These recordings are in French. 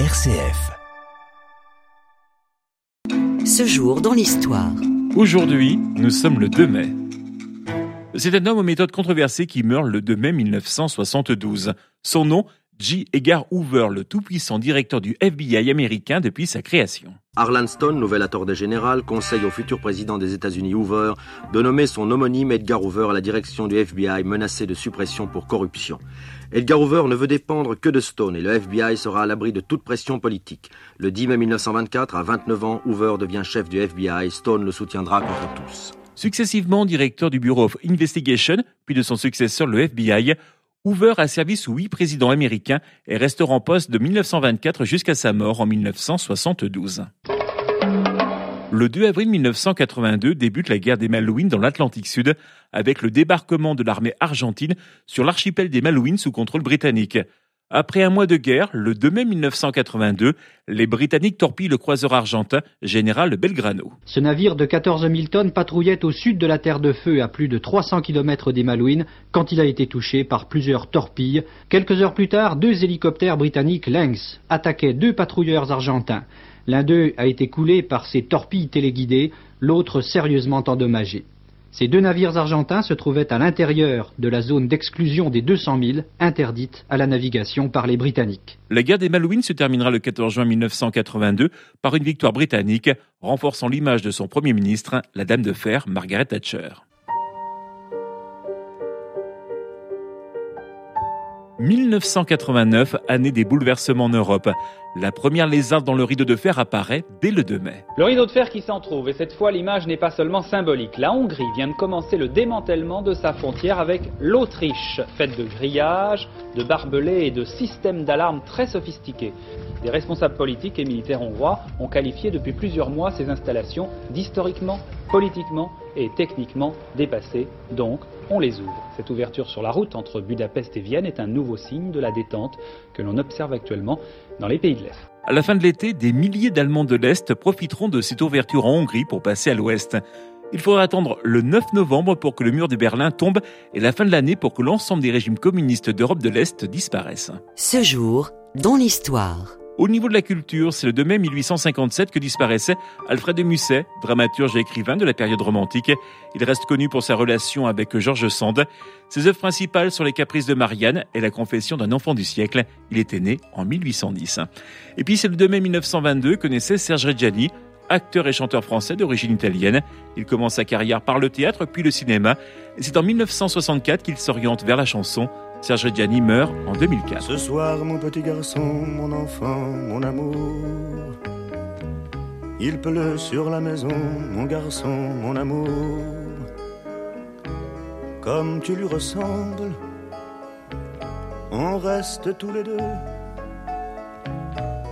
RCF. Ce jour dans l'histoire. Aujourd'hui, nous sommes le 2 mai. C'est un homme aux méthodes controversées qui meurt le 2 mai 1972. Son nom, J. Edgar Hoover, le tout-puissant directeur du FBI américain depuis sa création. Arlan Stone, nouvel attordé général, conseille au futur président des États-Unis Hoover de nommer son homonyme Edgar Hoover à la direction du FBI menacé de suppression pour corruption. Edgar Hoover ne veut dépendre que de Stone et le FBI sera à l'abri de toute pression politique. Le 10 mai 1924, à 29 ans, Hoover devient chef du FBI. Stone le soutiendra contre tous. Successivement directeur du Bureau of Investigation, puis de son successeur le FBI, Hoover a servi sous huit présidents américains et restera en poste de 1924 jusqu'à sa mort en 1972. Le 2 avril 1982 débute la guerre des Malouines dans l'Atlantique Sud avec le débarquement de l'armée argentine sur l'archipel des Malouines sous contrôle britannique. Après un mois de guerre, le 2 mai 1982, les Britanniques torpillent le croiseur argentin Général Belgrano. Ce navire de 14 000 tonnes patrouillait au sud de la Terre de Feu, à plus de 300 km des Malouines, quand il a été touché par plusieurs torpilles. Quelques heures plus tard, deux hélicoptères britanniques Lynx attaquaient deux patrouilleurs argentins. L'un d'eux a été coulé par ces torpilles téléguidées, l'autre sérieusement endommagé. Ces deux navires argentins se trouvaient à l'intérieur de la zone d'exclusion des 200 000, interdite à la navigation par les Britanniques. La guerre des Malouines se terminera le 14 juin 1982 par une victoire britannique, renforçant l'image de son Premier ministre, la Dame de Fer, Margaret Thatcher. 1989, année des bouleversements en Europe. La première lézarde dans le rideau de fer apparaît dès le 2 mai. Le rideau de fer qui s'en trouve, et cette fois l'image n'est pas seulement symbolique. La Hongrie vient de commencer le démantèlement de sa frontière avec l'Autriche, faite de grillages, de barbelés et de systèmes d'alarme très sophistiqués. Des responsables politiques et militaires hongrois ont qualifié depuis plusieurs mois ces installations d'historiquement, politiquement et techniquement dépassées. Donc, on les ouvre. Cette ouverture sur la route entre Budapest et Vienne est un nouveau signe de la détente que l'on observe actuellement dans les pays de l'Est. À la fin de l'été, des milliers d'Allemands de l'Est profiteront de cette ouverture en Hongrie pour passer à l'Ouest. Il faudra attendre le 9 novembre pour que le mur de Berlin tombe et la fin de l'année pour que l'ensemble des régimes communistes d'Europe de l'Est disparaissent. Ce jour, dans l'histoire. Au niveau de la culture, c'est le 2 mai 1857 que disparaissait Alfred de Musset, dramaturge et écrivain de la période romantique. Il reste connu pour sa relation avec Georges Sand. Ses œuvres principales sont Les Caprices de Marianne et La Confession d'un enfant du siècle. Il était né en 1810. Et puis c'est le 2 mai 1922 que naissait Serge Reggiani, acteur et chanteur français d'origine italienne. Il commence sa carrière par le théâtre puis le cinéma. C'est en 1964 qu'il s'oriente vers la chanson. Serge Gianni meurt en 2004. Ce soir, mon petit garçon, mon enfant, mon amour. Il pleut sur la maison, mon garçon, mon amour. Comme tu lui ressembles, on reste tous les deux.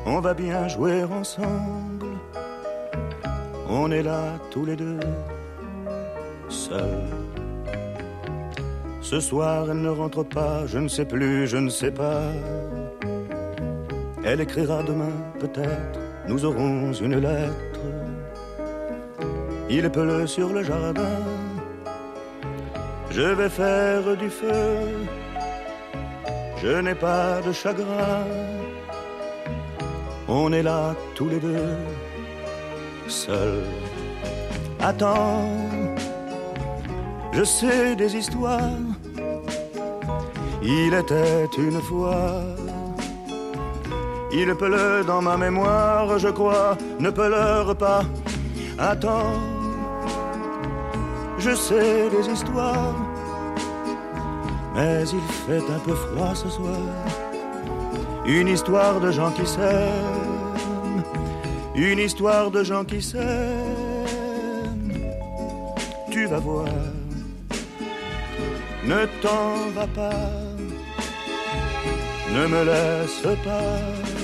On va bien jouer ensemble. On est là tous les deux, seuls. Ce soir, elle ne rentre pas, je ne sais plus, je ne sais pas. Elle écrira demain, peut-être, nous aurons une lettre. Il pleut sur le jardin, je vais faire du feu. Je n'ai pas de chagrin, on est là tous les deux, seuls. Attends, je sais des histoires il était une fois. Il pleut dans ma mémoire, je crois, ne pleure pas. Attends, je sais des histoires, mais il fait un peu froid ce soir. Une histoire de gens qui s'aiment, une histoire de gens qui s'aiment. Tu vas voir, ne t'en va pas ne me laisse pas